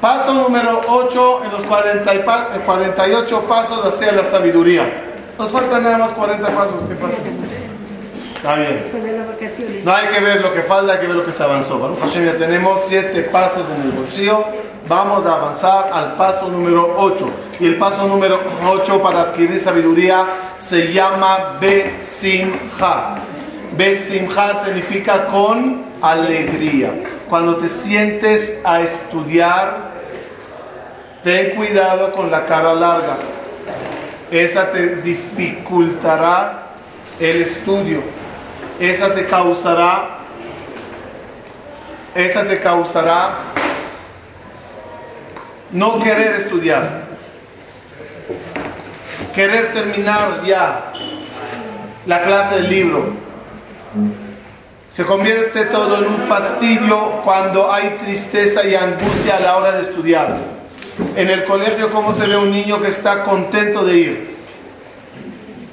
Paso número 8 en los 40 y pa- eh, 48 pasos hacia la sabiduría. Nos faltan nada más 40 pasos. ¿Qué pasa? Está bien. No hay que ver lo que falta, hay que ver lo que se avanzó. Baruch Hashem, ya tenemos 7 pasos en el bolsillo. Vamos a avanzar al paso número 8. Y el paso número 8 para adquirir sabiduría se llama Besimha. Besimha significa con alegría. Cuando te sientes a estudiar, ten cuidado con la cara larga. Esa te dificultará el estudio. Esa te causará, esa te causará no querer estudiar. Querer terminar ya la clase del libro. Se convierte todo en un fastidio cuando hay tristeza y angustia a la hora de estudiar. En el colegio, ¿cómo se ve un niño que está contento de ir?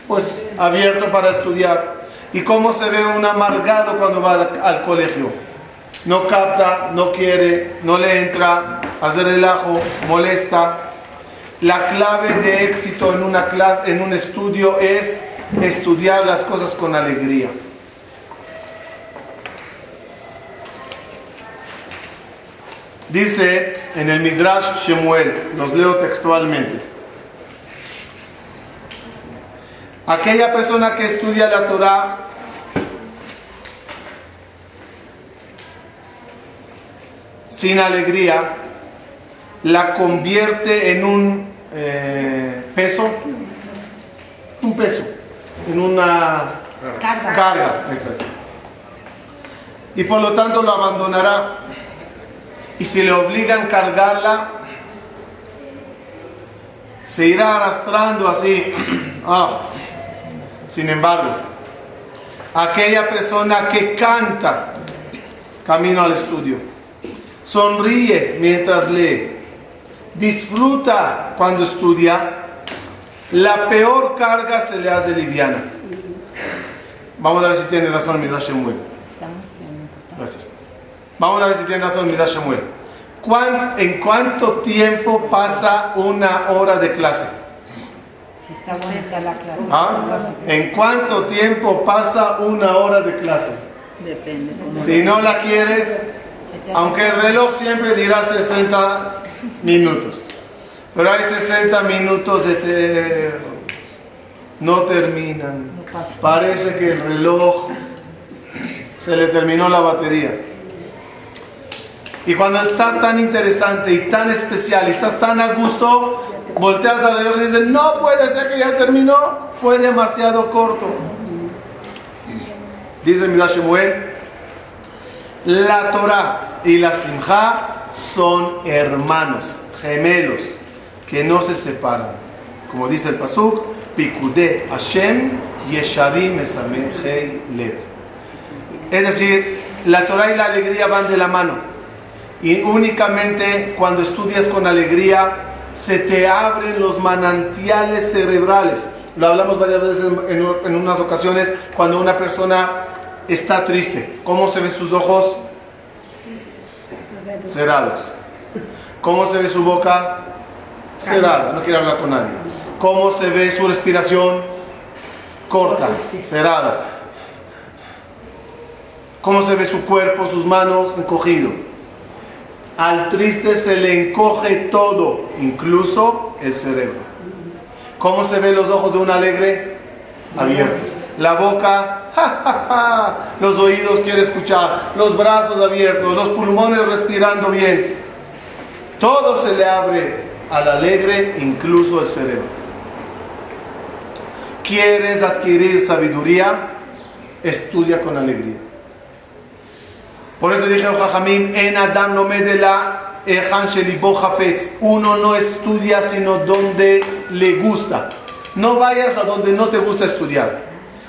Pues abierto para estudiar. ¿Y cómo se ve un amargado cuando va al, colegio? No capta, no quiere, no le entra, hace relajo, molesta. La clave de éxito en, una clase, en un estudio es estudiar las cosas con alegría. Dice en el Midrash Shemuel, los leo textualmente. Aquella persona que estudia la Torah sin alegría la convierte en un eh, peso, un peso, en una Carga. carga. esa es. Y por lo tanto lo abandonará. Y si le obligan a cargarla, se irá arrastrando así. Ah. Sin embargo, aquella persona que canta camino al estudio, sonríe mientras lee, disfruta cuando estudia, la peor carga se le hace liviana. Vamos a ver si tiene razón Midrash Shemuel. Gracias. Vamos a ver si tiene razón Midrash Shemuel. ¿Cuán- ¿En cuánto tiempo pasa una hora de clase? Si está bonita la clase. ¿Ah? ¿En cuánto tiempo pasa una hora de clase? Depende. Si no la quieres, aunque el reloj siempre dirá 60 minutos, pero hay 60 minutos no terminan. No pasa. Parece que el reloj se le terminó la batería. Y cuando está tan interesante y tan especial y estás tan a gusto, volteas al reloj y dices, no puede ser que ya terminó, fue demasiado corto. Dice Midrash Shemuel, la Torah y la Simha son hermanos, gemelos, que no se separan. Como dice el Pasuk, Pikude Hashem Yesharim Esamehei Lev. Es decir, la Torah y la alegría van de la mano. Y únicamente cuando estudias con alegría se te abren los manantiales cerebrales. Lo hablamos varias veces en, en- en unas ocasiones cuando una persona está triste. ¿Cómo se ven sus ojos? Cerrados. ¿Cómo se ve su boca? Cerrada. No quiere hablar con nadie. ¿Cómo se ve su respiración? Corta, cerrada. ¿Cómo se ve su cuerpo, sus manos? Encogido. Al triste se le encoge todo, incluso el cerebro. ¿Cómo se ven los ojos de un alegre? Abiertos. La boca, ja, ja, ja. los oídos quiere escuchar, los brazos abiertos, los pulmones respirando bien. Todo se le abre al alegre, incluso el cerebro. ¿Quieres adquirir sabiduría? Estudia con alegría. Por eso dije, Jajamim, en Adam no me de la Hafetz. Uno no estudia sino donde le gusta. No vayas a donde no te gusta estudiar.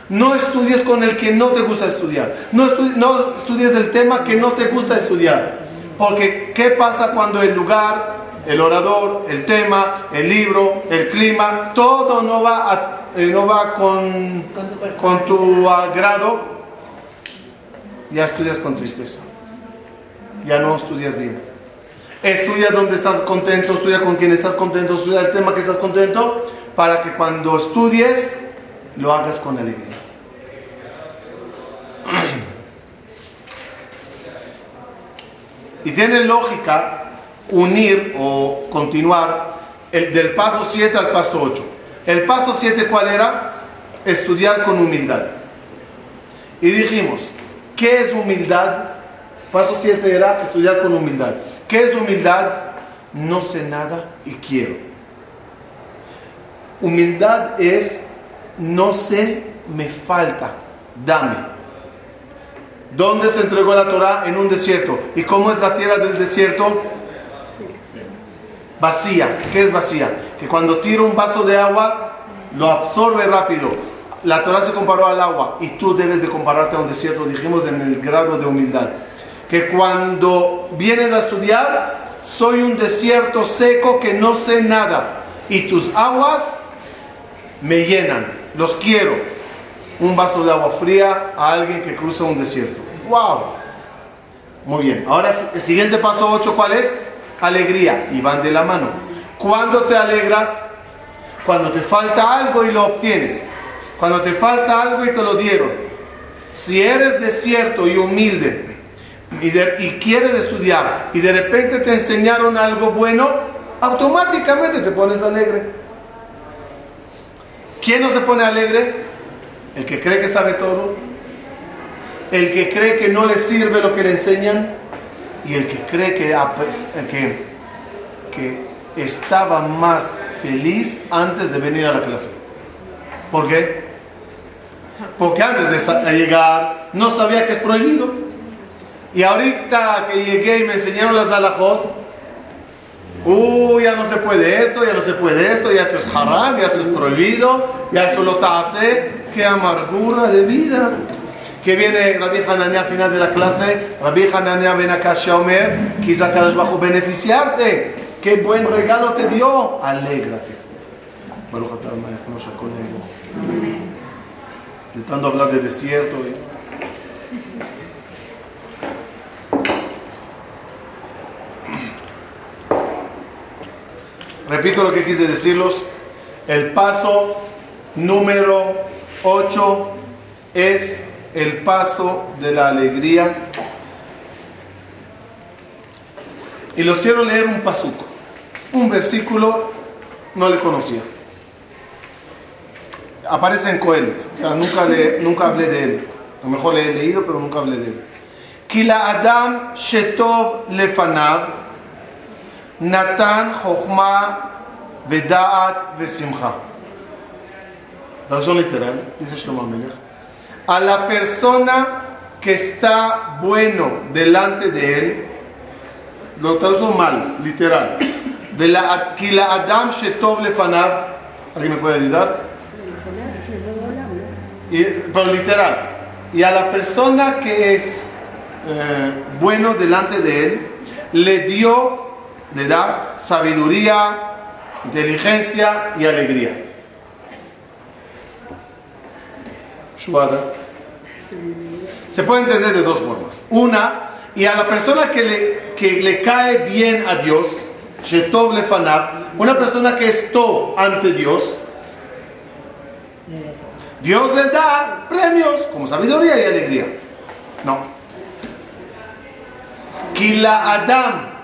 No estudies con el que no te gusta estudiar. No, estu- no estudies el tema que no te gusta estudiar. Porque, ¿qué pasa cuando el lugar, el orador, el tema, el libro, el clima, todo no va, a- eh, no va con, Con tu con tu agrado? Ya estudias con tristeza. Ya no estudias bien. Estudia donde estás contento, estudia con quien estás contento, estudia el tema que estás contento, para que cuando estudies lo hagas con alegría. Y tiene lógica unir o continuar el, del paso 7 al paso 8. El paso 7, ¿cuál era? Estudiar con humildad. Y dijimos, ¿qué es humildad? Paso 7 era estudiar con humildad. ¿Qué es humildad? No sé nada y quiero. Humildad es no sé, me falta, dame. ¿Dónde se entregó la Torah? En un desierto. ¿Y cómo es la tierra del desierto? Vacía. ¿Qué es vacía? Que cuando tiro un vaso de agua, lo absorbe rápido. La Torah se comparó al agua y tú debes de compararte a un desierto, dijimos en el grado de humildad. Que cuando vienes a estudiar, soy un desierto seco que no sé nada y tus aguas me llenan, los quiero. Un vaso de agua fría a alguien que cruza un desierto. ¡Wow! Muy bien. Ahora el siguiente paso 8, ¿cuál es? Alegría. Y van de la mano. ¿Cuándo te alegras? Cuando te falta algo y lo obtienes. Cuando te falta algo y te lo dieron. Si eres desierto y humilde y, y quieres estudiar y de repente te enseñaron algo bueno, automáticamente te pones alegre. ¿Quién no se pone alegre? El que cree que sabe todo, el que cree que no le sirve lo que le enseñan y el que cree que estaba más feliz antes de venir a la clase. ¿Por qué? Porque antes de llegar no sabía que es prohibido. Y ahorita que llegué y me enseñaron las alajot, uy, ya no se puede esto, ya no se puede esto, ya esto es haram, ya esto es prohibido, ya esto lo hace, qué amargura de vida. Que viene Rabbi Hanania al final de la clase, Rabbi Hanania ven acá Shomer, quiso a cada bajo beneficiarte, qué buen regalo te dio, alégrate. Baruch Intentando hablar de desierto. Repito lo que quise decirlos. El paso número 8 es el paso de la alegría. Y los quiero leer un pasuco. Un versículo no le conocía. Aparece en Coelet. O sea, nunca, le, nunca hablé de él. A lo mejor le he leído, pero nunca hablé de él. Kila Adam Shetov Lefanav Natan Jochma Vedaat Vesimcha. Traducción literal, dice Shlomo Melech. A la persona que está bueno delante de él, lo tradujo mal, literal. Kila Adam Shetov Lefanav. ¿Alguien me puede ayudar? Y, pero literal. Y a la persona que es eh, bueno delante de él, le dio le da sabiduría, inteligencia y alegría. Se puede entender de dos formas. Una, y a la persona que le, que le cae bien a Dios, una persona que es ante Dios, Dios le da premios como sabiduría y alegría. No. Kila Adam.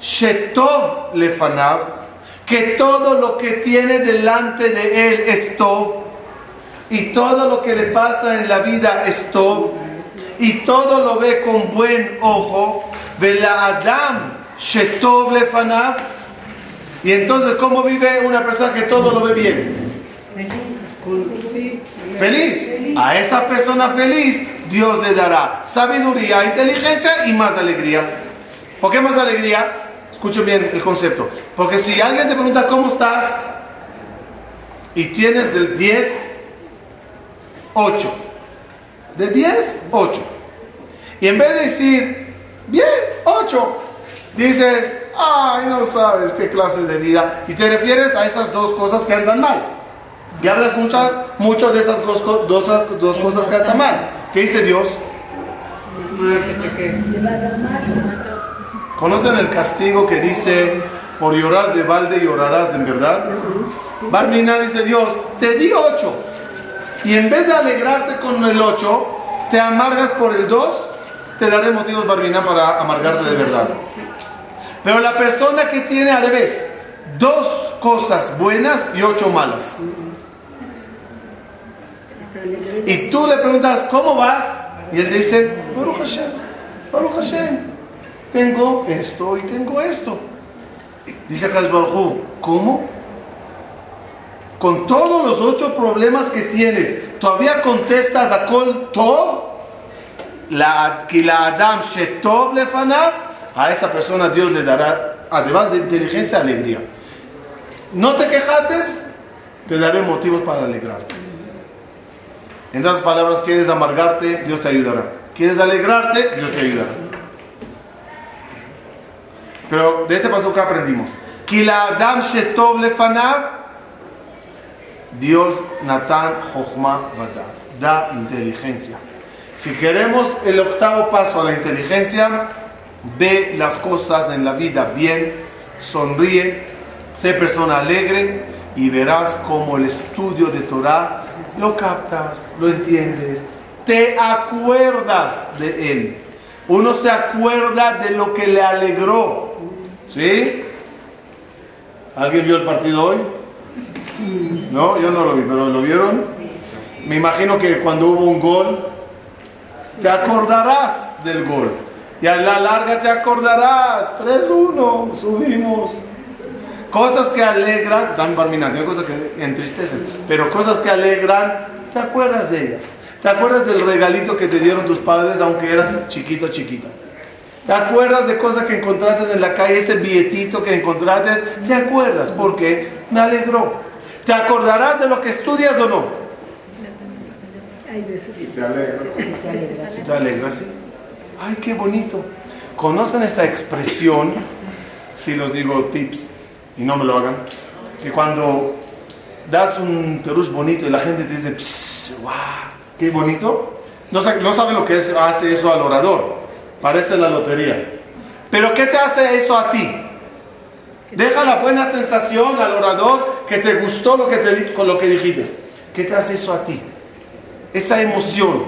Shetov lefanav, que todo lo que tiene delante de él es Tov, y todo lo que le pasa en la vida es Tov, y todo lo ve con buen ojo, de la Adam Shetov lefanav, y entonces, ¿cómo vive una persona que todo lo ve bien? Feliz. A esa persona feliz Dios le dará sabiduría, inteligencia y más alegría. ¿Por qué más alegría? Escuchen bien el concepto. Porque si alguien te pregunta cómo estás y tienes del 10, 8. De 10, 8. Y en vez de decir, bien, 8, dices, ay, no sabes qué clase de vida. Y te refieres a esas dos cosas que andan mal. Y hablas mucho, mucho de esas dos, dos, dos cosas que andan mal. ¿Qué dice Dios? ¿Conocen el castigo que dice, por llorar de balde llorarás en verdad? Barmina dice Dios, te di ocho. Y en vez de alegrarte con el ocho, te amargas por el dos, te daré motivos, Barmina, para amargarte de verdad. Pero la persona que tiene al revés, dos cosas buenas y ocho malas. Y tú le preguntas, ¿cómo vas? Y él dice, Baruch Hashem, Baruch Hashem tengo esto y tengo esto. Dice Akash ¿cómo? Con todos los ocho problemas que tienes, todavía contestas a Kol Tov, la, que la Adam Shetov a esa persona Dios le dará, además de inteligencia, alegría. No te quejates, te daré motivos para alegrarte. En otras palabras, quieres amargarte, Dios te ayudará. Quieres alegrarte, Dios te ayudará. Pero de este paso que aprendimos. Adam Shetov Dios Natán Jochma Da inteligencia. Si queremos el octavo paso a la inteligencia, ve las cosas en la vida bien, sonríe, sé persona alegre y verás como el estudio de Torah lo captas, lo entiendes, te acuerdas de él. Uno se acuerda de lo que le alegró. ¿Sí? ¿Alguien vio el partido hoy? No, yo no lo vi, pero ¿lo vieron? Me imagino que cuando hubo un gol, te acordarás del gol. Y a la larga te acordarás. 3-1, subimos. Cosas que alegran, dan tiene cosas que entristecen, pero cosas que alegran, te acuerdas de ellas. ¿Te acuerdas del regalito que te dieron tus padres aunque eras chiquito chiquita? ¿Te acuerdas de cosas que encontraste en la calle, ese billetito que encontraste? ¿Te acuerdas? Porque me alegró. ¿Te acordarás de lo que estudias o no? Hay veces. te alegras. Sí, te alegras, sí. Ay, qué bonito. ¿Conocen esa expresión? Si los digo tips y no me lo hagan. Que cuando das un perush bonito y la gente te dice, wow, qué bonito. No, no sabe lo que hace eso al orador Parece la lotería. Pero ¿qué te hace eso a ti? Deja la buena sensación al orador que te gustó lo que te, con lo que dijiste. ¿Qué te hace eso a ti? Esa emoción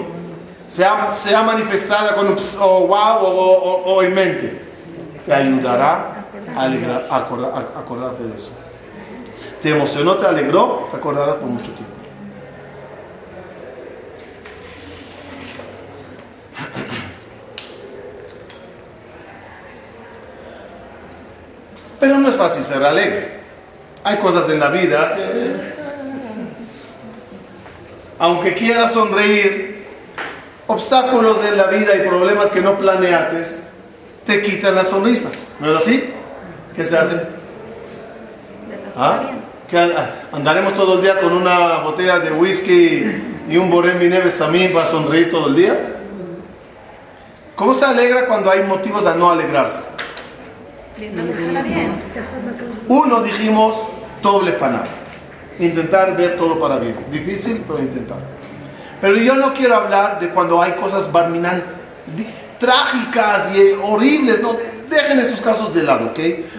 se ha, manifestada con un o wow o, en mente. Te ayudará a, acordarte de eso. ¿Te emocionó, te alegró? Te acordarás por mucho tiempo. Pero no es fácil ser alegre. Hay cosas en la vida que, aunque quieras sonreír, obstáculos en la vida y problemas que no planeates te quitan la sonrisa. ¿No es así? ¿Qué se hace? ¿Ah? ¿Andaremos todo el día con una botella de whisky y un Boremi Neves también para sonreír todo el día? ¿Cómo se alegra cuando hay motivos de no alegrarse? Uno dijimos doble fanar. Intentar ver todo para bien. Difícil, pero intentar. Pero yo no quiero hablar de cuando hay cosas barminan trágicas y horribles. No, dejen esos casos de lado, ¿ok?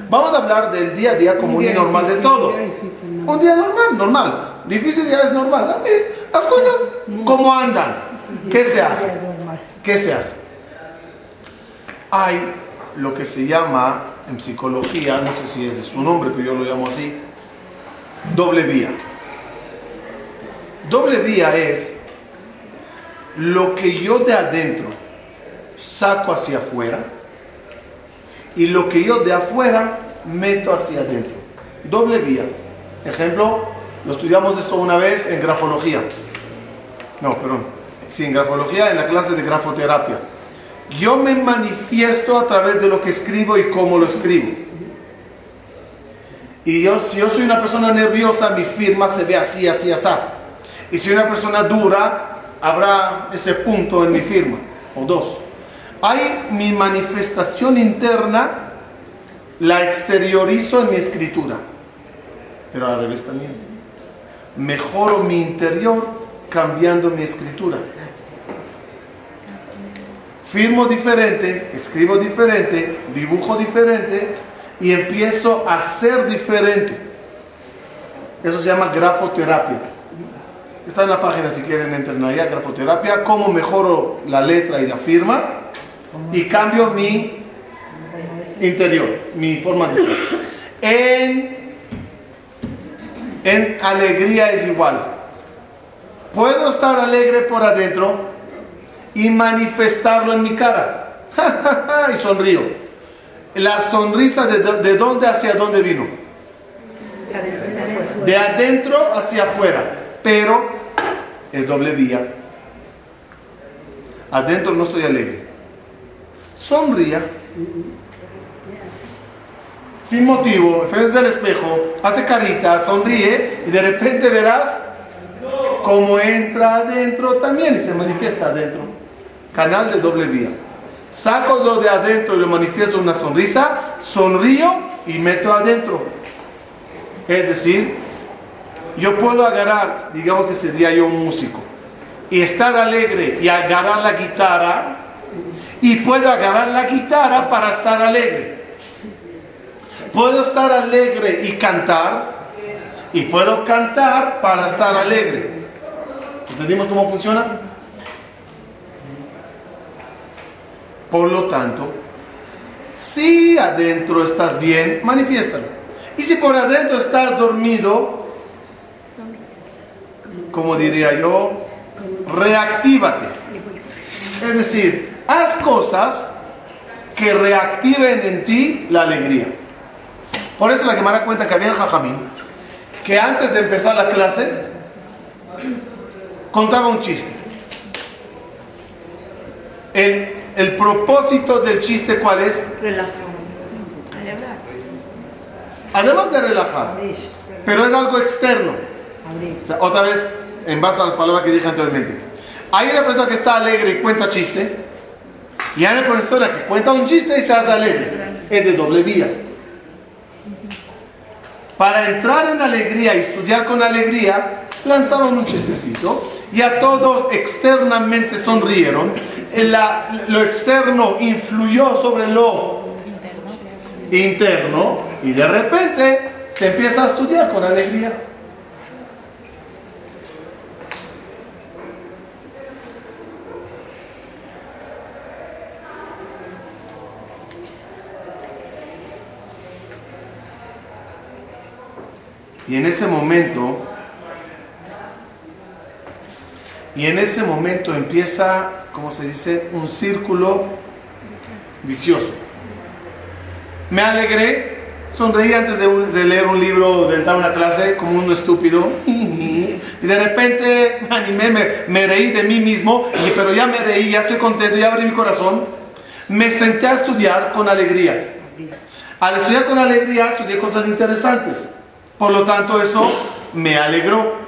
Vamos a hablar del día a día común y normal de todo. Un día normal, normal. Difícil ya es normal. Las cosas, ¿cómo andan? ¿Qué se hace? ¿Qué se hace? Hay lo que se llama en psicología, no sé si es de su nombre, pero yo lo llamo así, doble vía. Doble vía es lo que yo de adentro saco hacia afuera y lo que yo de afuera meto hacia adentro. Doble vía. Ejemplo, lo estudiamos esto una vez en grafología. No, perdón. Sí, en grafología, en la clase de grafoterapia yo me manifiesto a través de lo que escribo y cómo lo escribo. Y yo, si yo soy una persona nerviosa, mi firma se ve así, así, así. Y si una persona dura, habrá ese punto en mi firma, o dos. Hay mi manifestación interna, la exteriorizo en mi escritura, pero a la revés también. Mejoro mi interior cambiando mi escritura. firmo diferente, escribo diferente, dibujo diferente y empiezo a ser diferente. Eso se llama grafoterapia. Está en la página si quieren entrar allá, grafoterapia, cómo mejoro la letra y la firma y cambio mi interior, mi forma de ser. En, en alegría es igual. Puedo estar alegre por adentro y manifestarlo en mi cara. y sonrío. La sonrisa de, de dónde hacia dónde vino. De adentro hacia afuera. Pero es doble vía. Adentro no estoy alegre. Sonría. Sin motivo, frente del espejo, hace carita, sonríe y de repente verás cómo entra adentro también y se manifiesta adentro. Canal de doble vía. Saco lo de adentro y lo manifiesto una sonrisa, sonrío y meto adentro. Es decir, yo puedo agarrar, digamos que sería yo un músico, y estar alegre y agarrar la guitarra, y puedo agarrar la guitarra para estar alegre. Puedo estar alegre y cantar, y puedo cantar para estar alegre. ¿Entendimos cómo funciona? Por lo tanto, si adentro estás bien, manifiéstalo. Y si por adentro estás dormido, como diría yo, reactívate. Es decir, haz cosas que reactiven en ti la alegría. Por eso la Gemara cuenta que había el Jajamín, que antes de empezar la clase, contaba un chiste. El, el propósito del chiste, ¿cuál es? Además de relajar, pero es algo externo. O sea, otra vez, en base a las palabras que dije anteriormente. Hay una persona que está alegre y cuenta chiste, y hay una persona que cuenta un chiste y se hace alegre. Es de doble vía. Para entrar en alegría y estudiar con alegría, lanzaban un chistecito y a todos externamente sonrieron. lo externo influyó sobre lo interno y de repente se empieza a estudiar con alegría. Y en ese momento, y en ese momento empieza, como se dice, un círculo vicioso. Me alegré, sonreí antes de, leer un libro, de entrar a una clase, como un estúpido. Y de repente me animé, me, reí de mí mismo, y, pero ya me reí, ya estoy contento, ya abrí mi corazón. Me senté a estudiar con alegría. Al estudiar con alegría, estudié cosas interesantes. Por lo tanto, eso me alegró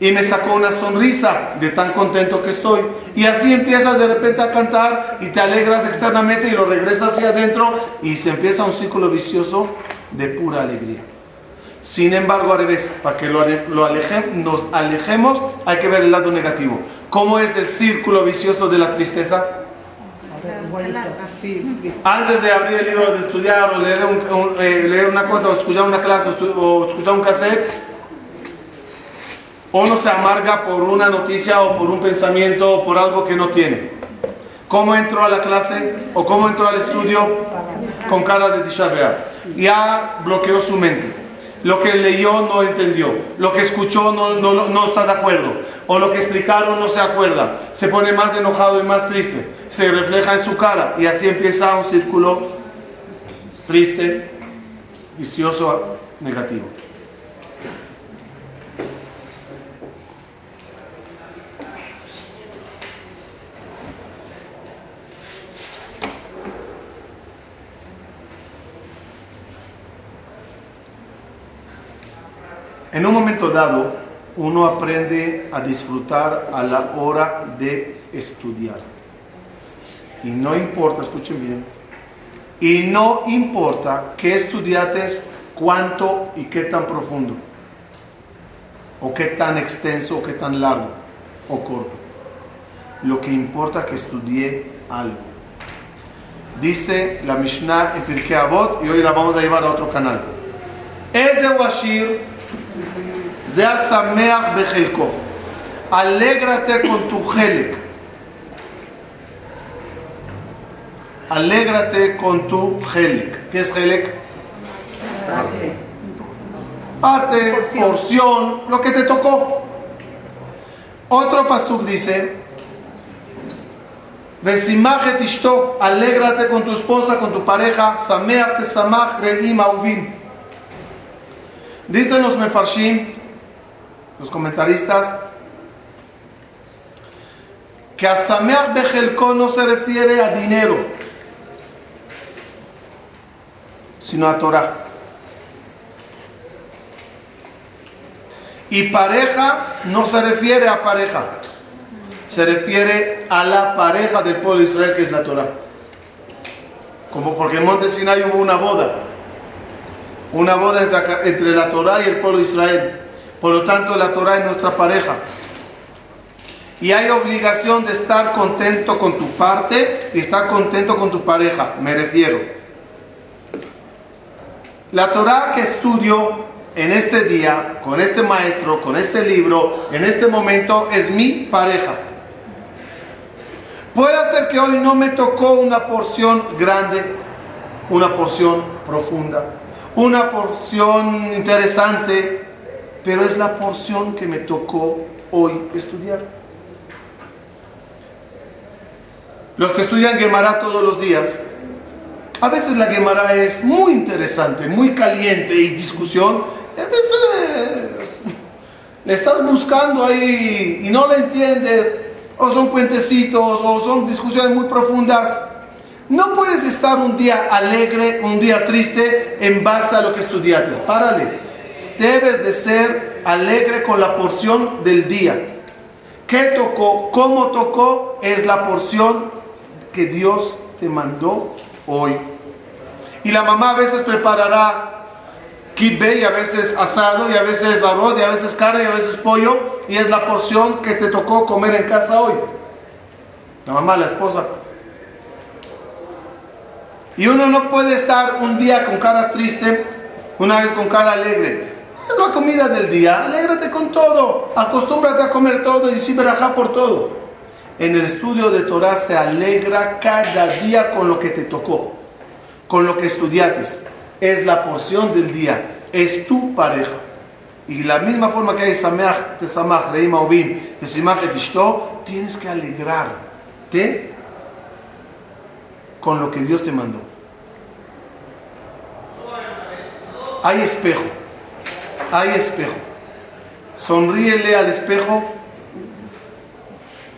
y me sacó una sonrisa de tan contento que estoy. Y así empiezas de repente a cantar y te alegras externamente y lo regresas hacia adentro y se empieza un círculo vicioso de pura alegría. Sin embargo, al revés, para que lo, nos alejemos, hay que ver el lado negativo. ¿Cómo es el círculo vicioso de la tristeza? Antes de abrir el libro, de estudiar o leer, eh, leer una cosa o escuchar una clase o escuchar un cassette, uno se amarga por una noticia o por un pensamiento o por algo que no tiene. ¿Cómo entró a la clase o cómo entró al estudio? Con cara de Tisha Ya bloqueó su mente. Lo que leyó no entendió. Lo que escuchó no, no, no está de acuerdo. O lo que explicaron no se acuerda. Se pone más enojado y más triste. Se refleja en su cara. Y así empieza un círculo triste, vicioso, negativo. En un momento dado, uno aprende a disfrutar a la hora de estudiar. Y no importa, escuchen bien, y no importa qué estudiates, cuánto y qué tan profundo, o qué tan extenso, o qué tan largo, o corto. Lo que importa que estudié algo. Dice la Mishnah en Pirkei Avot y hoy la vamos a llevar a otro canal. Washir ze sameach bechelko. Alégrate con tu helek. Alégrate con tu helek. ¿Qué es helek? Parte, porción. lo que te tocó. Otro pasuk dice, Vesimaje tishto, alégrate con tu esposa, con tu pareja, sameach te samach reim. Dicen los mefarshim, los comentaristas, que a sameach bejelko no se refiere a dinero, sino a Torah. Y pareja no se refiere a pareja, se refiere a la pareja del pueblo de Israel que es la Torah. Como porque en Monte Sinai hubo una boda, una boda entre, entre la Torah y el pueblo de Israel. Por lo tanto, la Torah es nuestra pareja. Y hay obligación de estar contento con tu parte y estar contento con tu pareja, me refiero. La Torah que estudio en este día, con este maestro, con este libro, en este momento, es mi pareja. Puede ser que hoy no me tocó una porción grande, una porción profunda, una porción interesante, pero es la porción que me tocó hoy estudiar. Los que estudian Gemara todos los días, a veces la Gemara es muy interesante, muy caliente y discusión, a veces le estás buscando ahí y no le entiendes, o son cuentecitos, o son discusiones muy profundas. No puedes estar un día alegre, un día triste en base a lo que estudiaste. Párale. Debes de ser alegre con la porción del día. ¿Qué tocó? ¿Cómo tocó? Es la porción que Dios te mandó hoy. Y la mamá a veces preparará kibbe y a veces asado y a veces arroz y a veces carne y a veces pollo y es la porción que te tocó comer en casa hoy. La mamá, la esposa. Y uno no puede estar un día con cara triste, una vez con cara alegre. Es la comida del día, alégrate con todo, acostúmbrate a comer todo y sí verajá por todo. En el estudio de Torah se alegra cada día con lo que te tocó, con lo que estudiaste es la porción del día, es tu pareja. Y la misma forma que hay Sameach, Tesamach, Reima Ovim, Tesimach, tienes que alegrarte con lo que Dios te mandó. Hay espejo, hay espejo. Sonríele al espejo,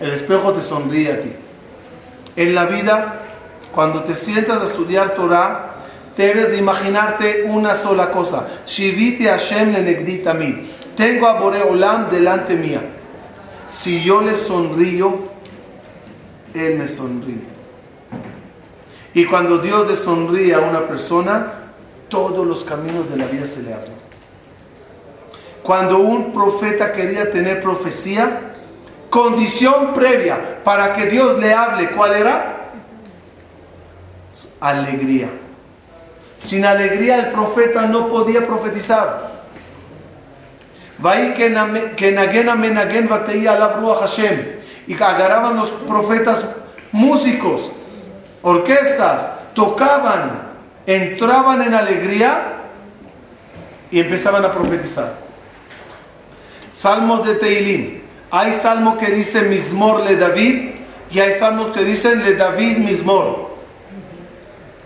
el espejo te sonríe a ti. En la vida, cuando te sientas a estudiar Torah, debes de imaginarte una sola cosa. Shiviti Hashem le Tengo a Boreolam delante mía. Si yo le sonrío, Él me sonríe. Y cuando Dios le sonríe a una persona, todos los caminos de la vida se le abren. Cuando un profeta quería tener profecía, condición previa para que Dios le hable, ¿cuál era? Alegría. Sin alegría el profeta no podía profetizar. Y agarraban los profetas músicos, orquestas, tocaban, entraban en alegría y empezaban a profetizar. Salmos de Teilim. Hay salmos que dicen Mismor le David y hay salmos que dicen le David Mismor.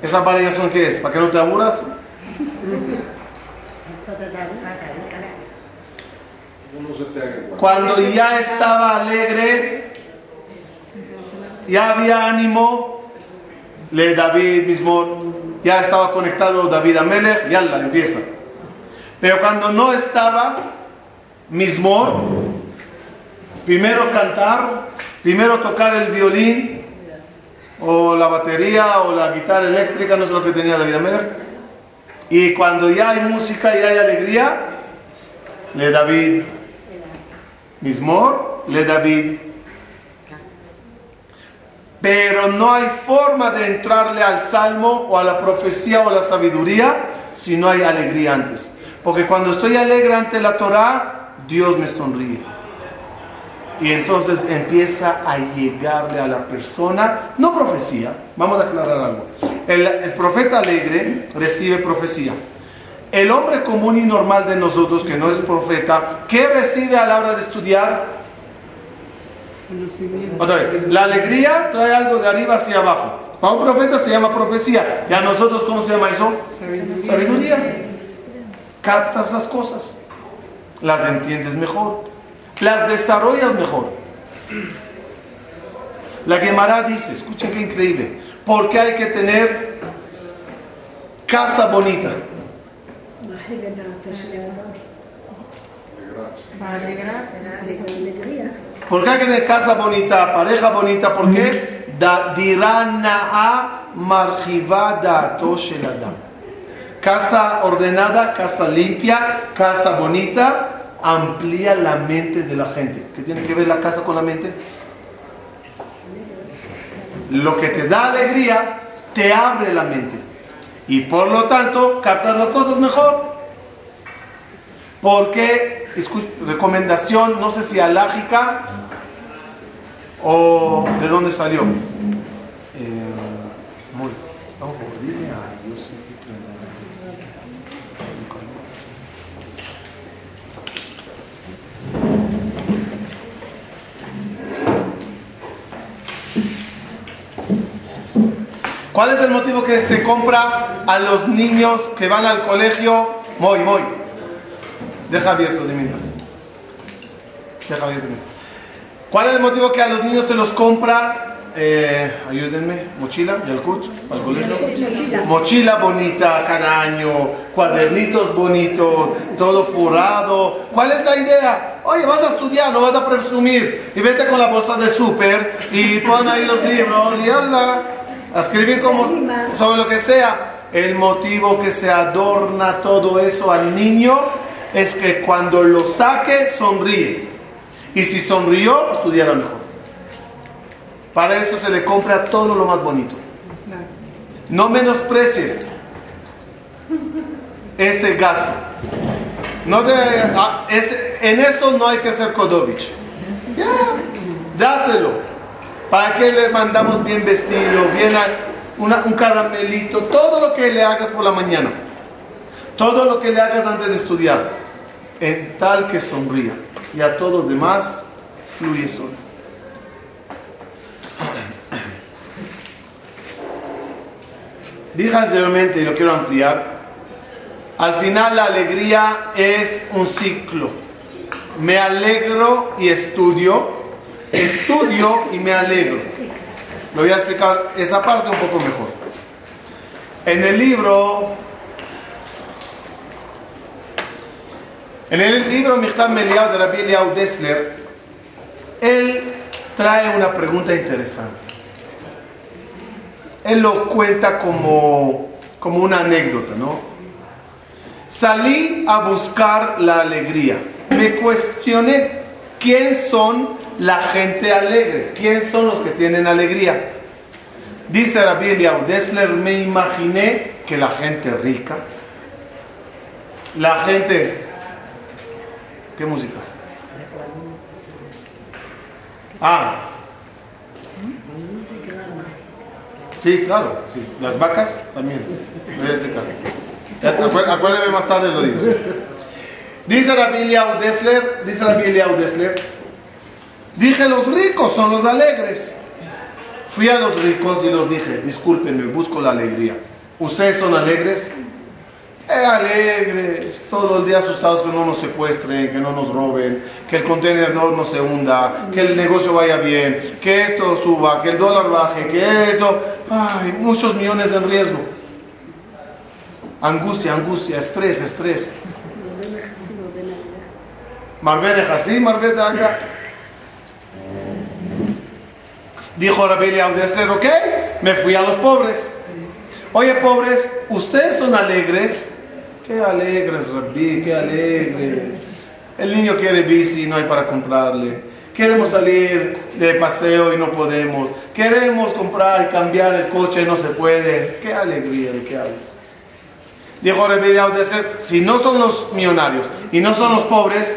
¿Esa variación qué es? ¿Para que no te aburras? Cuando ya estaba alegre, ya había ánimo, le David mismo, ya estaba conectado David Amelech, ya la empieza. Pero cuando no estaba, mismo, primero cantar, primero tocar el violín, o la batería o la guitarra eléctrica, no sé lo que tenía David Amelech. Y cuando ya hay música y hay alegría, le David mismo, le David. Pero no hay forma de entrarle al salmo o a la profecía o a la sabiduría si no hay alegría antes. Porque cuando estoy alegre ante la Torah, Dios me sonríe. Y entonces empieza a llegarle a la persona, no profecía, vamos a aclarar algo. El, el profeta alegre recibe profecía. El hombre común y normal de nosotros, que no es profeta, ¿qué recibe a la hora de estudiar? Otra vez, la alegría trae algo de arriba hacia abajo. Para un profeta se llama profecía. Y a nosotros, ¿cómo se llama eso? Sabiduría. Captas las cosas, las entiendes mejor, las desarrollas mejor. La Gemara dice, escuchen qué increíble, ¿por qué hay que tener casa bonita? Para alegrar. Alegría. ¿Por qué hay que tener casa bonita, pareja bonita? ¿Por qué? Adam. Casa ordenada, casa limpia, casa bonita, amplía la mente de la gente. ¿Qué tiene que ver la casa con la mente? Lo que te da alegría te abre la mente. Y por lo tanto, captas las cosas mejor. Porque, recomendación, no sé si alágica o de dónde salió. Eh, muy. ¿Cuál es el motivo que se compra a los niños que van al colegio? Muy, muy. Deja abierto de mientras. Deja abierto de mientras. ¿Cuál es el motivo que a los niños se los compra? Eh, ayúdenme, mochila, Yalkut, al colegio. Mochila. Bonita cada año, cuadernitos bonitos, todo forrado. ¿Cuál es la idea? Oye, vas a estudiar, no vas a presumir. Y vete con la bolsa de súper y pon ahí los libros y habla. A escribir como sobre lo que sea. El motivo que se adorna todo eso al niño es que cuando lo saque, sonríe. Y si sonrió, estudiará mejor. Para eso se le compra todo lo más bonito. No menosprecies ese gasto. No te- ah, en eso no hay que ser Kodovich. Dáselo. ¿Para qué le mandamos bien vestido, bien una- un caramelito? Todo lo que le hagas por la mañana. Todo lo que le hagas antes de estudiar. En tal que sonría. Y a todo demás fluye solo. Dije anteriormente y lo quiero ampliar. Al final la alegría es un ciclo. Me alegro y estudio. Estudio y me alegro. Lo voy a explicar esa parte un poco mejor. En el libro, en el libro Michtam Meliao de Rabbi Eliyahu Dessler, él trae una pregunta interesante. Él lo cuenta como, como una anécdota, ¿no? Salí a buscar la alegría. Me cuestioné quién son la gente alegre, quién son los que tienen alegría. Dice Rabbi Eliyahu Dessler, me imaginé que la gente rica, la gente... ¿Qué música? Ah, Sí, claro, sí. Las vacas también. Voy a explicar. Acué- Acuérdeme más tarde lo digo. Dice Rabbi Eliyahu Dessler, dice Rabbi Eliyahu Dessler, dije los ricos son los alegres. Fui a los ricos y los dije, discúlpenme, busco la alegría. ¿Ustedes son alegres? Eh, alegres, todo el día asustados que no nos secuestren, que no nos roben, que el contenedor no se hunda, que el negocio vaya bien, que esto suba, que el dólar baje, que esto... Ay, muchos millones en riesgo. Angustia, angustia, estrés, estrés. Marbere así, Marbere acá. Dijo Rabbi Eliyahu Dessler, ok, me fui a los pobres. Oye, pobres, ¿ustedes son alegres? Qué alegres, Rabbi, qué alegres. El niño quiere bici, no hay para comprarle. Queremos salir de paseo y no podemos. Queremos comprar y cambiar el coche y no se puede. Qué alegría de qué hablas. Dijo Rebelión si no son los millonarios y no son los pobres,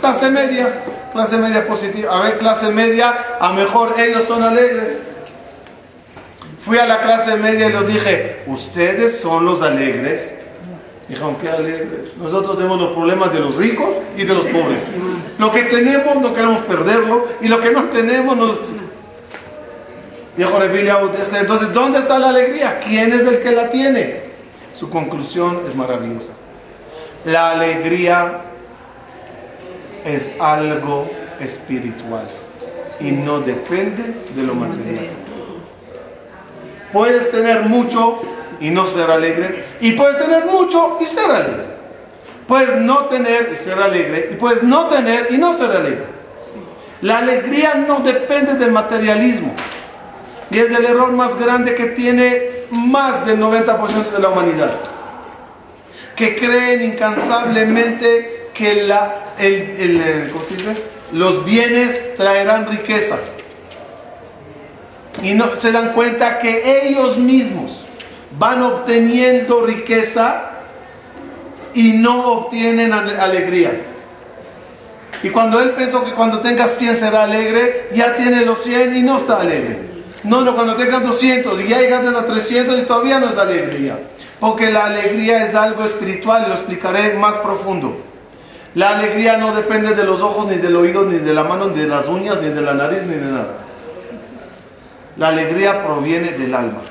clase media, clase media positiva. A ver, clase media, a mejor ellos son alegres. Fui a la clase media y les dije, ustedes son los alegres. Dijeron, qué alegres. Nosotros tenemos los problemas de los ricos y de los pobres. Lo que tenemos no queremos perderlo y lo que no tenemos nos... Dijo este, entonces, ¿dónde está la alegría? ¿Quién es el que la tiene? Su conclusión es maravillosa. La alegría es algo espiritual y no depende de lo material. Puedes tener mucho y no ser alegre. Y puedes tener mucho y ser alegre. Puedes no tener y ser alegre. Y puedes no tener y no ser alegre. La alegría no depende del materialismo. Y es el error más grande que tiene más del 90% de la humanidad. Que creen incansablemente que la, los bienes traerán riqueza y no se dan cuenta que ellos mismos van obteniendo riqueza y no obtienen alegría. Y cuando él pensó que cuando tenga 100 será alegre, ya tiene los 100 y no está alegre. No, no, cuando tenga 200 y ya llegaste a 300 y todavía no está alegría. Porque la alegría es algo espiritual lo explicaré más profundo. La alegría no depende de los ojos, ni del oído, ni de la mano, ni de las uñas, ni de la nariz, ni de nada. La alegría proviene del alma.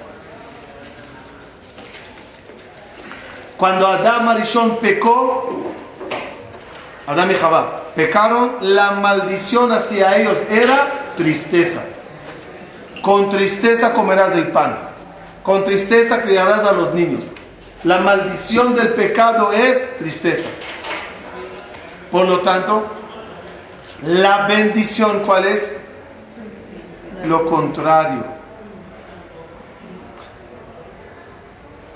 Cuando Adán Arishon pecó, Adán y Jabá pecaron, la maldición hacia ellos era tristeza. Con tristeza comerás el pan. Con tristeza criarás a los niños. La maldición del pecado es tristeza. Por lo tanto, la bendición, ¿cuál es? lo contrario.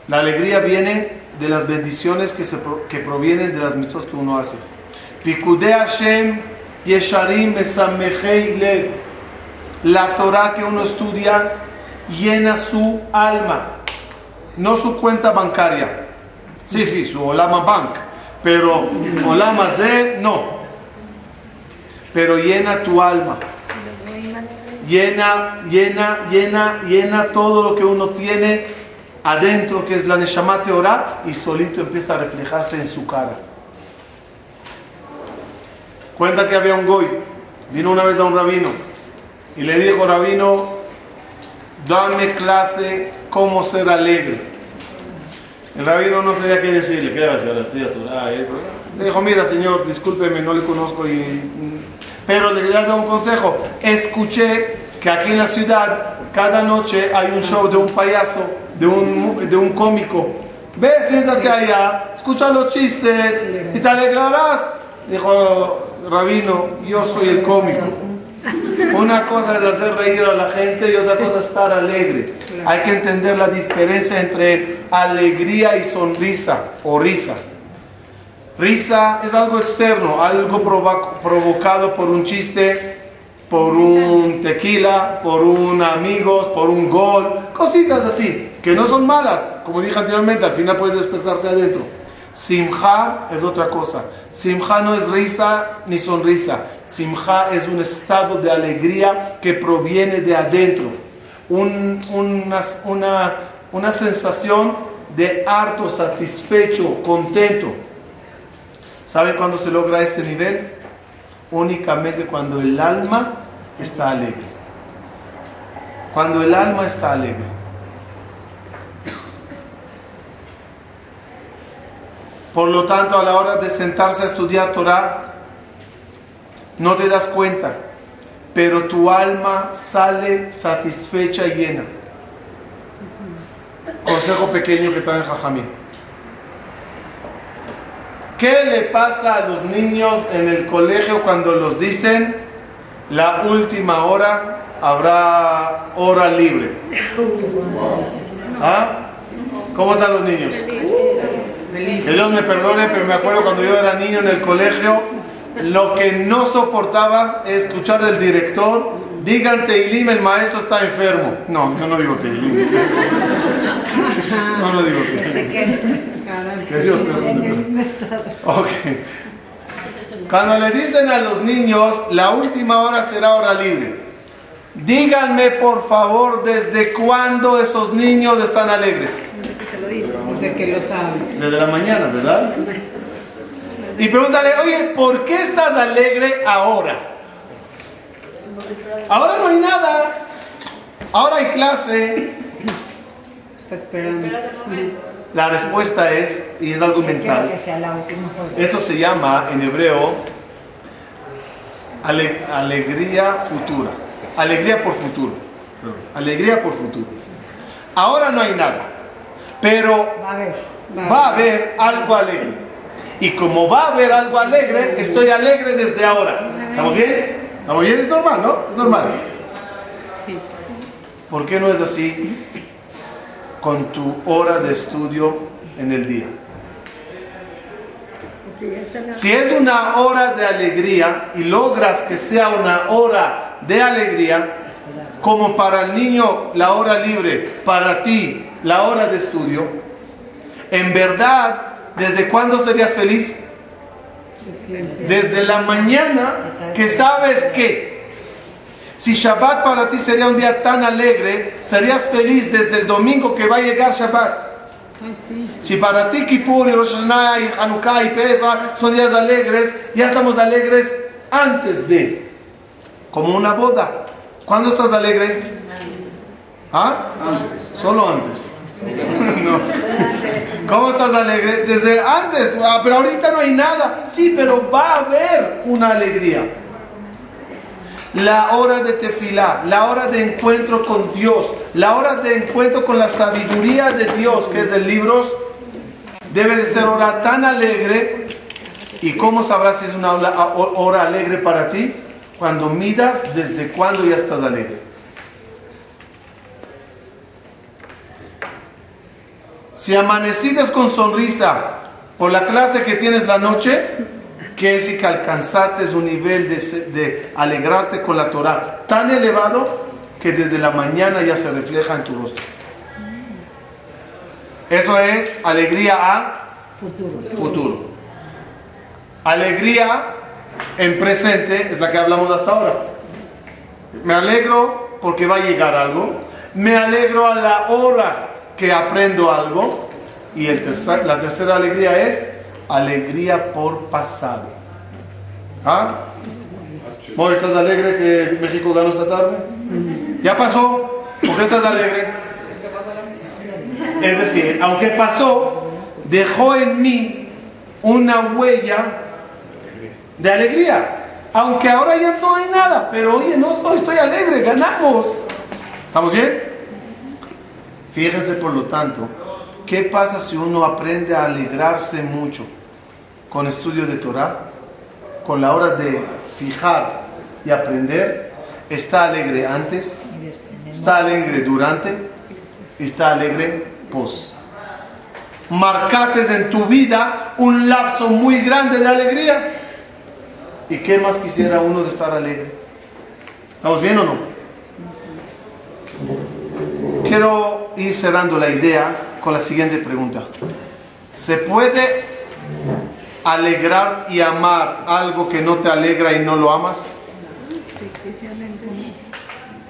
La alegría viene de las bendiciones que, se, que provienen de las mitzvot que uno hace. Hashem Yesharim La Torah que uno estudia llena su alma, no su cuenta bancaria. Sí, sí, su Olama Bank, pero Olama Z no. Pero llena tu alma llena, llena, llena, llena todo lo que uno tiene adentro, que es la Neshama Teorah, y solito empieza a reflejarse en su cara. Cuenta que había un goy, vino una vez a un rabino y le dijo, rabino, dame clase cómo ser alegre. El rabino no sabía qué decirle, ¿qué hacer? Eso. Le dijo, mira señor, discúlpeme, no le conozco y pero le voy a dar un consejo. Escuché que aquí en la ciudad cada noche hay un show de un payaso, de un, de un cómico. Ve, siéntate allá, escucha los chistes y te alegrarás. Dijo Rabino, yo soy el cómico. Una cosa es hacer reír a la gente y otra cosa es estar alegre. Hay que entender la diferencia entre alegría y sonrisa o risa. Risa es algo externo, algo provocado por un chiste, por un tequila, por un amigos, por un gol, cositas así, que no son malas, como dije anteriormente, al final puedes despertarte adentro. Simha es otra cosa. Simha no es risa ni sonrisa. Simha es un estado de alegría que proviene de adentro. una, una, una sensación de harto, satisfecho, contento. ¿Sabe cuándo se logra ese nivel? Únicamente cuando el alma está alegre. Cuando el alma está alegre. Por lo tanto, a la hora de sentarse a estudiar Torah, no te das cuenta, pero tu alma sale satisfecha y llena. Consejo pequeño que trae Jajamín. ¿Qué le pasa a los niños en el colegio cuando los dicen la última hora habrá hora libre? ¿Ah? ¿Cómo están los niños? Que Dios me perdone, pero me acuerdo cuando yo era niño en el colegio, Lo que no soportaba es escuchar del director, digan Teilim, el maestro está enfermo. No, yo no digo Teilim. No, no digo Teilim. Que Dios me Ok. Cuando le dicen a los niños, la última hora será hora libre. Díganme por favor desde cuándo esos niños están alegres. Desde que lo saben. Desde la mañana, ¿verdad? Y pregúntale, oye, ¿por qué estás alegre ahora? Ahora no hay nada. Ahora hay clase. Está esperando. La respuesta es, y es algo mental, eso se llama en hebreo alegría futura. Alegría por futuro. Alegría por futuro. Ahora no hay nada, pero va a haber algo alegre. Y como va a haber algo alegre, estoy alegre desde ahora. ¿Estamos bien? ¿Estamos bien? Es normal, ¿no? Es normal. ¿Por qué no es así con tu hora de estudio en el día? Si es una hora de alegría y logras que sea una hora de alegría, como para el niño la hora libre, para ti la hora de estudio, en verdad ¿Desde cuándo serías feliz? Desde la mañana que sabes que si Shabbat para ti sería un día tan alegre, serías feliz desde el domingo que va a llegar Shabbat. Si para ti Kippur y Rosh Hashanah y Hanukkah y Pesach son días alegres, ya estamos alegres antes de, como una boda. ¿Cuándo estás alegre? ¿Ah? Solo antes. no. ¿Cómo estás alegre? Desde antes, ah, pero ahorita no hay nada. Sí, pero va a haber una alegría. La hora de tefilá, la hora de encuentro con Dios, la hora de encuentro con la sabiduría de Dios, que es el libro, debe de ser hora tan alegre. ¿Y cómo sabrás si es una hora alegre para ti? Cuando midas desde cuándo ya estás alegre. Si amanecidas con sonrisa por la clase que tienes la noche, que es que alcanzaste un nivel de, de, alegrarte con la Torah tan elevado que desde la mañana ya se refleja en tu rostro. Eso es alegría a futuro. futuro. Alegría en presente es la que hablamos hasta ahora. Me alegro porque va a llegar algo. Me alegro a la hora que aprendo algo. Y el la tercera alegría es alegría por pasado. ¿Ah? ¿Estás alegre que México ganó esta tarde? ¿Ya pasó? ¿Por qué estás alegre? Es decir, aunque pasó, dejó en mí una huella de alegría. Aunque ahora ya no hay nada, pero oye, no estoy, estoy alegre, ganamos. ¿Estamos bien? Fíjense por lo tanto, ¿qué pasa si uno aprende a alegrarse mucho con estudio de Torah? Con la hora de fijar y aprender, está alegre antes, está alegre durante está alegre post. Marcates en tu vida un lapso muy grande de alegría. ¿Y qué más quisiera uno de estar alegre? ¿Estamos bien o no? Quiero ir cerrando la idea con la siguiente pregunta. ¿Se puede alegrar y amar algo que no te alegra y no lo amas?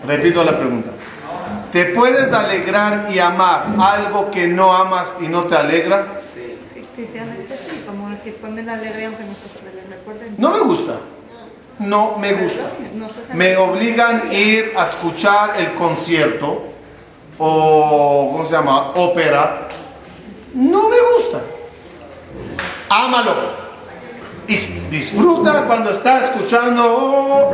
Repito la pregunta. ¿Te puedes alegrar y amar algo que no amas y no te alegra? Ficticiamente sí, que pone la alegría aunque no estás alegre. No me gusta. No me gusta. Me obligan a ir a escuchar el concierto o, ¿cómo se llama? Ópera, no me gusta. Ámalo. Y disfruta cuando está escuchando, oh,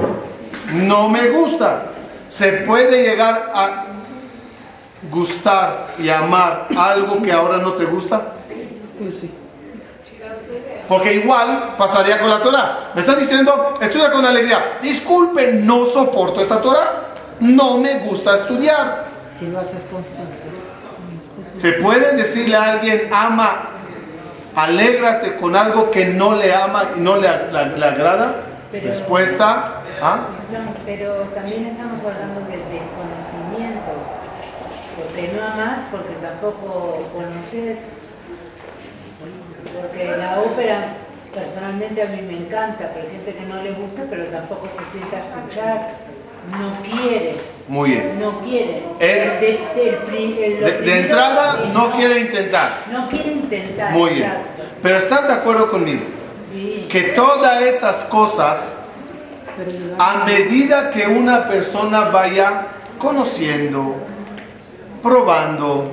no me gusta. Se puede llegar a gustar y amar algo que ahora no te gusta. Porque igual pasaría con la Torah. Me estás diciendo, estudia con alegría. Disculpe, no soporto esta Torah. No me gusta estudiar si lo haces constante. ¿Se puede decirle a alguien ama Alégrate con algo que no le ama y no le, le- le agrada. Pero- Respuesta. ¿ah? No, pero también estamos hablando del desconocimiento, porque no amas porque tampoco conoces, porque la ópera personalmente a mí me encanta, pero hay gente que no le gusta, pero tampoco se sienta a escuchar, no quiere, Muy bien. no quiere. Eh, De- entrada, no quiere intentar. No quiere intentar. Muy bien. exacto. Pero estás de acuerdo conmigo Sí. que todas esas cosas, a medida que una persona vaya conociendo, probando,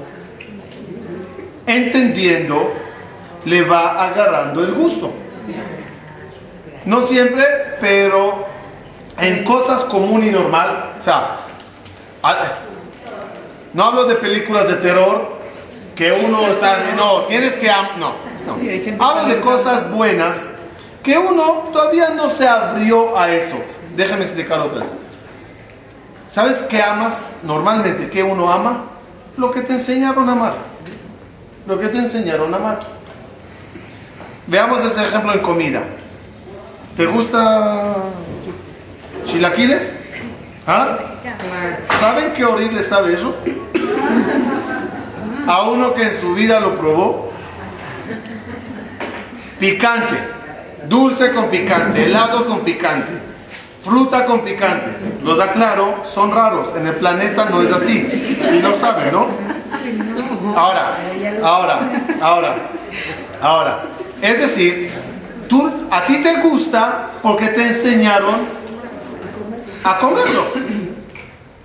entendiendo, le va agarrando el gusto. No siempre, pero en cosas común y normal. O sea, no hablo de películas de terror que uno está no, tienes que no, no. Hablo de cosas buenas que uno todavía no se abrió a eso. Déjame explicar otras. ¿Sabes qué amas normalmente? ¿Qué uno ama? Lo que te enseñaron a amar. Lo que te enseñaron a amar. Veamos ese ejemplo en comida. ¿Te gusta chilaquiles? ¿Ah? ¿Saben qué horrible sabe eso? A uno que en su vida lo probó. Picante, dulce con picante, helado con picante, fruta con picante. Los aclaro, son raros. En el planeta no es así. Si no saben, ¿no? Ahora, ahora, ahora, ahora. Es decir, tú, a ti te gusta porque te enseñaron a comerlo.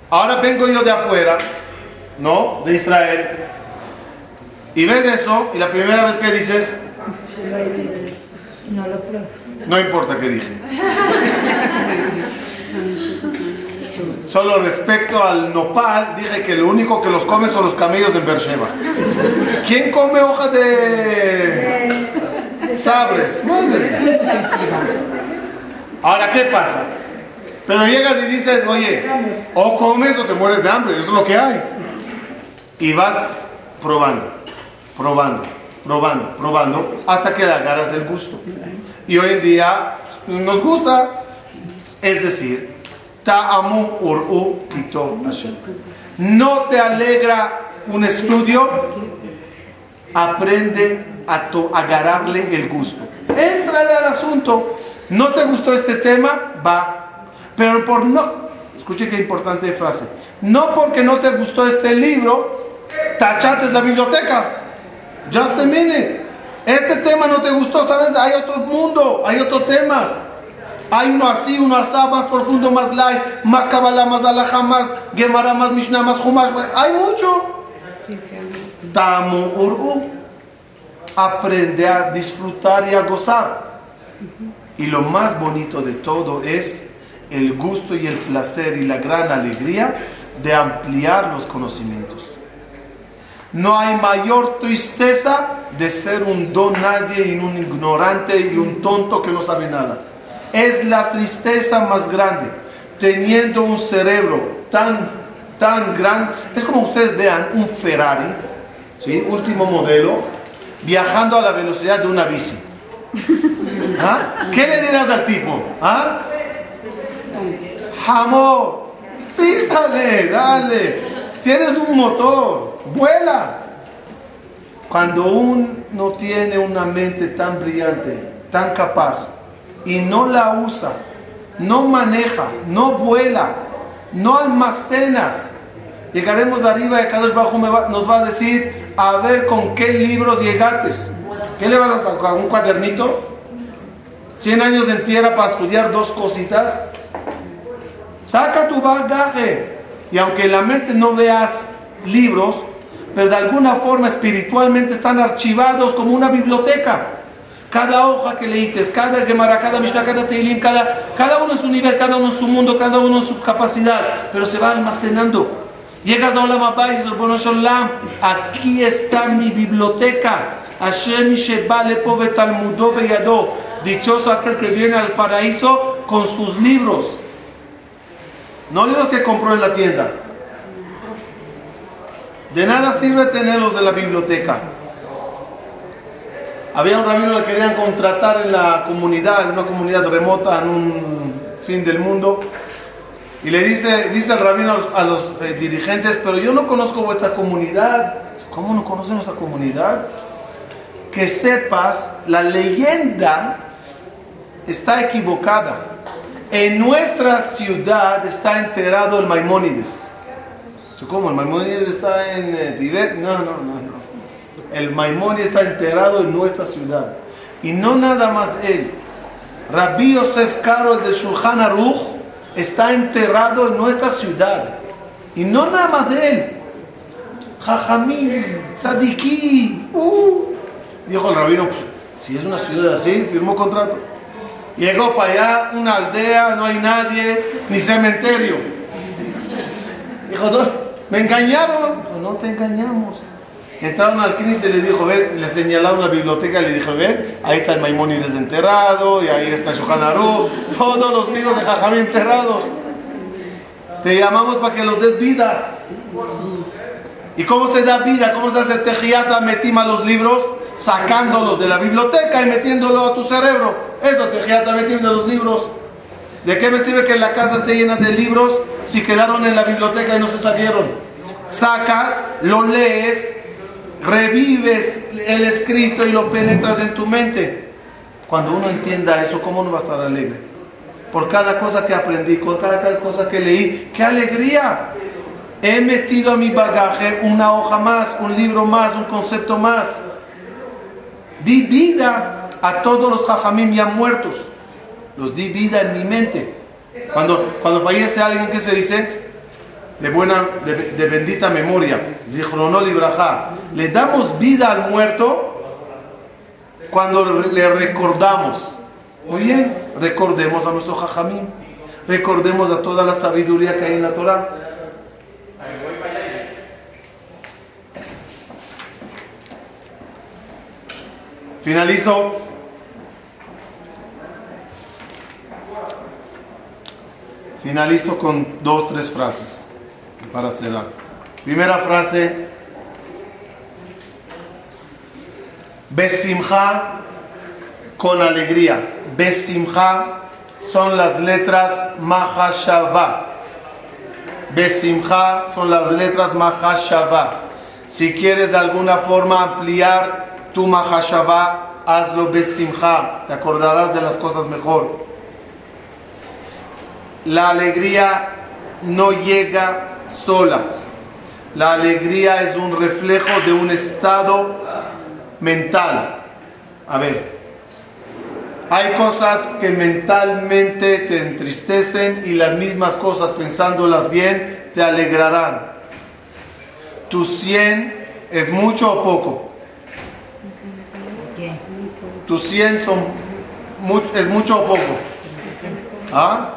Ahora vengo yo de afuera, ¿no? De Israel. Y ves eso, y la primera vez que dices, No lo pruebo. no importa qué dije. Solo respecto al nopal, dije que lo único que los come son los camellos en Beersheba. ¿Quién come hojas de sabres? Madre. Ahora, ¿qué pasa? Pero llegas y dices, oye, o comes o te mueres de hambre, eso es lo que hay. Y vas probando, probando, probando, probando, hasta que le agarras el gusto. Y hoy en día nos gusta, es decir, ta'amu ur'u. No te alegra un estudio, aprende a agarrarle el gusto. Éntrale al asunto. ¿No te gustó este tema? Va. Pero por no, escuche qué importante frase. No porque no te gustó este libro, tachates la biblioteca. Just a minute. Este tema no te gustó, ¿sabes? Hay otro mundo, hay otros temas. Hay uno así, uno así, más profundo, más light, más Kabbalah, más Alajá, más Gemara, más Mishnah, más Humash. Hay mucho. Tamu Ur'u. Aprende a disfrutar y a gozar. Y lo más bonito de todo es el gusto y el placer y la gran alegría de ampliar los conocimientos. No hay mayor tristeza de ser un don nadie y un ignorante y un tonto que no sabe nada. Es la tristeza más grande, teniendo un cerebro tan, tan grande. Es como ustedes vean un Ferrari, ¿sí? último modelo, viajando a la velocidad de una bici. ¿Ah? ¿Qué le dirás al tipo? ¿Ah? Jamón, písale, dale. Tienes un motor, vuela. Cuando uno tiene una mente tan brillante, tan capaz, y no la usa, no maneja, no vuela, no almacenas, llegaremos arriba y Kadosh Bajo nos va a decir, a ver con qué libros llegaste. ¿Qué le vas a sacar? ¿Un cuadernito? ¿100 años en tierra para estudiar dos cositas? Saca tu bagaje. Y aunque en la mente no veas libros, pero de alguna forma espiritualmente están archivados como una biblioteca. Cada hoja que leíste, cada Gemara, cada Mishnah, cada Teilim, cada, cada uno en su nivel, cada uno en su mundo, cada uno en su capacidad, pero se va almacenando. Llegas a Olam Abba y dices, "Ribono shel Olam, aquí está mi biblioteca. Hashem betalmudo beyado. Dichoso aquel que viene al paraíso con sus libros. No libros que compró en la tienda. De nada sirve tenerlos en la biblioteca. Había un rabino que querían contratar en la comunidad, en una comunidad remota, en un fin del mundo. Y le dice, dice el rabino a los, eh, dirigentes, pero yo no conozco vuestra comunidad. ¿Cómo no conoce nuestra comunidad? Que sepas, la leyenda está equivocada. En nuestra ciudad está enterrado el Maimónides. ¿Cómo? ¿El Maimónides está en eh, Tibet? No, no, no, no. El Maimónides está enterrado en nuestra ciudad. Y no nada más él. Rabbi Yosef Karo de Shulchan Aruch está enterrado en nuestra ciudad. Y no nada más él. Jajamín, Tzadiki. Uh. Dijo el rabino, pues, si es una ciudad así, firmó contrato. Llegó para allá, una aldea, no hay nadie, ni cementerio. Dijo, me engañaron. Dijo, no te engañamos. Entraron al CNIS y le dijo, ver, le señalaron la biblioteca y le dijo, ver, ahí está el Maimónides enterrado, y ahí está Shohanaru, todos los libros de Jajamí enterrados. Te llamamos para que los des vida. ¿Y cómo se da vida? ¿Cómo se hace tejiata, metima los libros? Sacándolos de la biblioteca y metiéndolo a tu cerebro. Eso tejiata, metiendo los libros. ¿De qué me sirve que la casa esté llena de libros si quedaron en la biblioteca y no se salieron? Sacas, lo lees, revives el escrito y lo penetras en tu mente. Cuando uno entienda eso, ¿cómo no va a estar alegre? Por cada cosa que aprendí, por cada cosa que leí, ¡qué alegría! He metido a mi bagaje una hoja más, un libro más, un concepto más. Di vida a todos los jajamim ya muertos. Los di vida en mi mente. Cuando, cuando fallece alguien, ¿qué se dice? De buena, de, bendita memoria, le damos vida al muerto cuando le recordamos. Muy bien, recordemos a nuestro Jajamín, recordemos a toda la sabiduría que hay en la Torah. Finalizo. Finalizo con dos, tres frases para. Primera frase. Besimha con alegría. Besimha son las letras Mahashava. Besimha son las letras Mahashava. Si quieres de alguna forma ampliar tu Mahashava, hazlo Besimha. Te acordarás de las cosas mejor. La alegría no llega sola. La alegría es un reflejo de un estado mental. A ver, hay cosas que mentalmente te entristecen y las mismas cosas, pensándolas bien, te alegrarán. Tu 100 es mucho o poco. Tu 100 son, es mucho o poco. ¿Ah?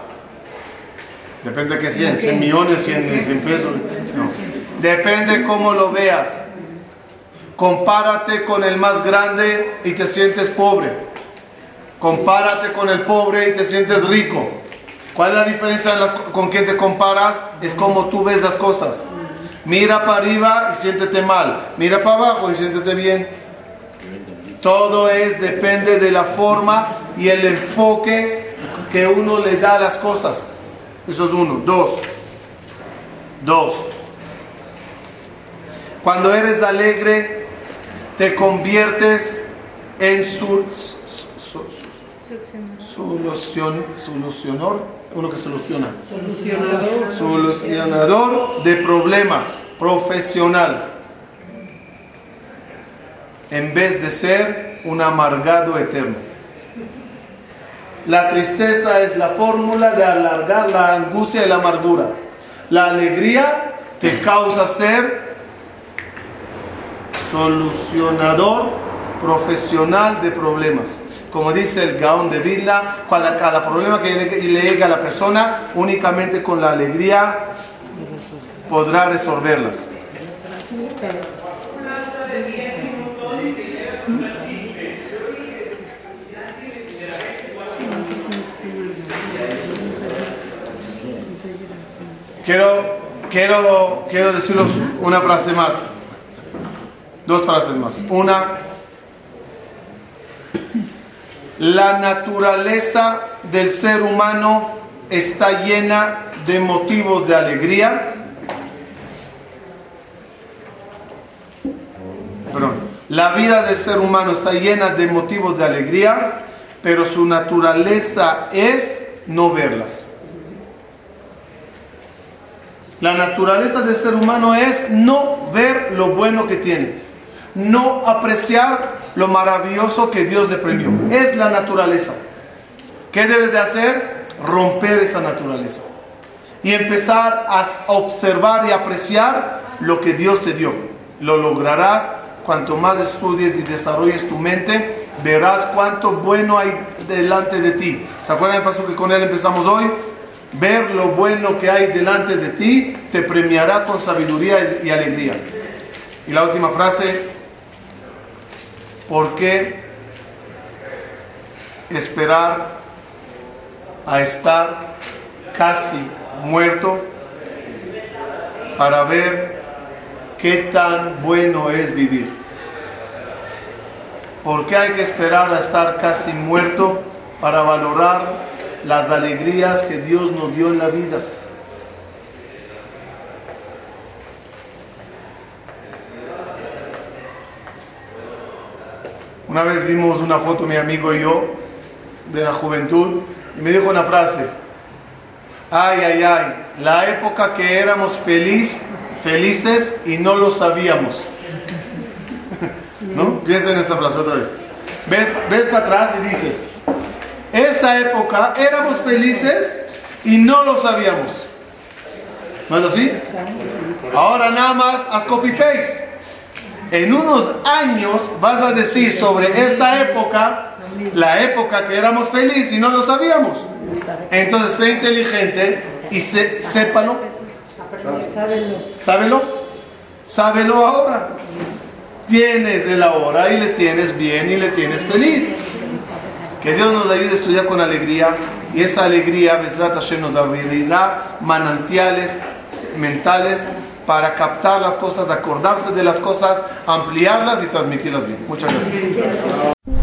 Depende de qué 100, 100 millones, 100, pesos. No. Depende cómo lo veas. Compárate con el más grande y te sientes pobre. Compárate con el pobre y te sientes rico. ¿Cuál es la diferencia con quién te comparas? Es como tú ves las cosas. Mira para arriba y siéntete mal. Mira para abajo y siéntete bien. Todo es, depende de la forma y el enfoque que uno le da a las cosas. Eso es uno. Dos. Dos. Cuando eres alegre, te conviertes en su, solución, solucionador, uno que soluciona. Solucionador. Solucionador de problemas, profesional. En vez de ser un amargado eterno. La tristeza es la fórmula de alargar la angustia y la amargura. La alegría te causa ser solucionador profesional de problemas. Como dice el Gaón de Vilna, cada, cada problema que le llega a la persona, únicamente con la alegría podrá resolverlas. Quiero, quiero, quiero deciros una frase más. Dos frases más. Una, La naturaleza del ser humano está llena de motivos de alegría. Perdón. La vida del ser humano está llena de motivos de alegría, pero su naturaleza es no verlas. La naturaleza del ser humano es no ver lo bueno que tiene, no apreciar lo maravilloso que Dios le premió. Es la naturaleza. ¿Qué debes de hacer? Romper esa naturaleza y empezar a observar y apreciar lo que Dios te dio. Lo lograrás cuanto más estudies y desarrolles tu mente, verás cuánto bueno hay delante de ti. ¿Se acuerdan del paso que con él empezamos hoy? Ver lo bueno que hay delante de ti te premiará con sabiduría y alegría. Y la última frase, ¿por qué esperar a estar casi muerto para ver qué tan bueno es vivir? ¿Por qué hay que esperar a estar casi muerto para valorar las alegrías que Dios nos dio en la vida. Una vez vimos una foto, mi amigo y yo, de la juventud, y me dijo una frase, ay, ay, ay, la época que éramos feliz, felices y no lo sabíamos. ¿No? Piensa en esta frase otra vez. Ves, ves para atrás y dices, esa época éramos felices y no lo sabíamos. ¿No es así? Ahora nada más haz copy paste. En unos años vas a decir sobre esta época, la época que éramos felices y no lo sabíamos. Entonces sé inteligente y sé, sépalo. Sábelo. Sábelo ahora. Tienes el ahora y le tienes bien y le tienes feliz. Que Dios nos ayude a estudiar con alegría y esa alegría, Besrat Hashem, nos abrirá manantiales mentales para captar las cosas, acordarse de las cosas, ampliarlas y transmitirlas bien. Muchas gracias.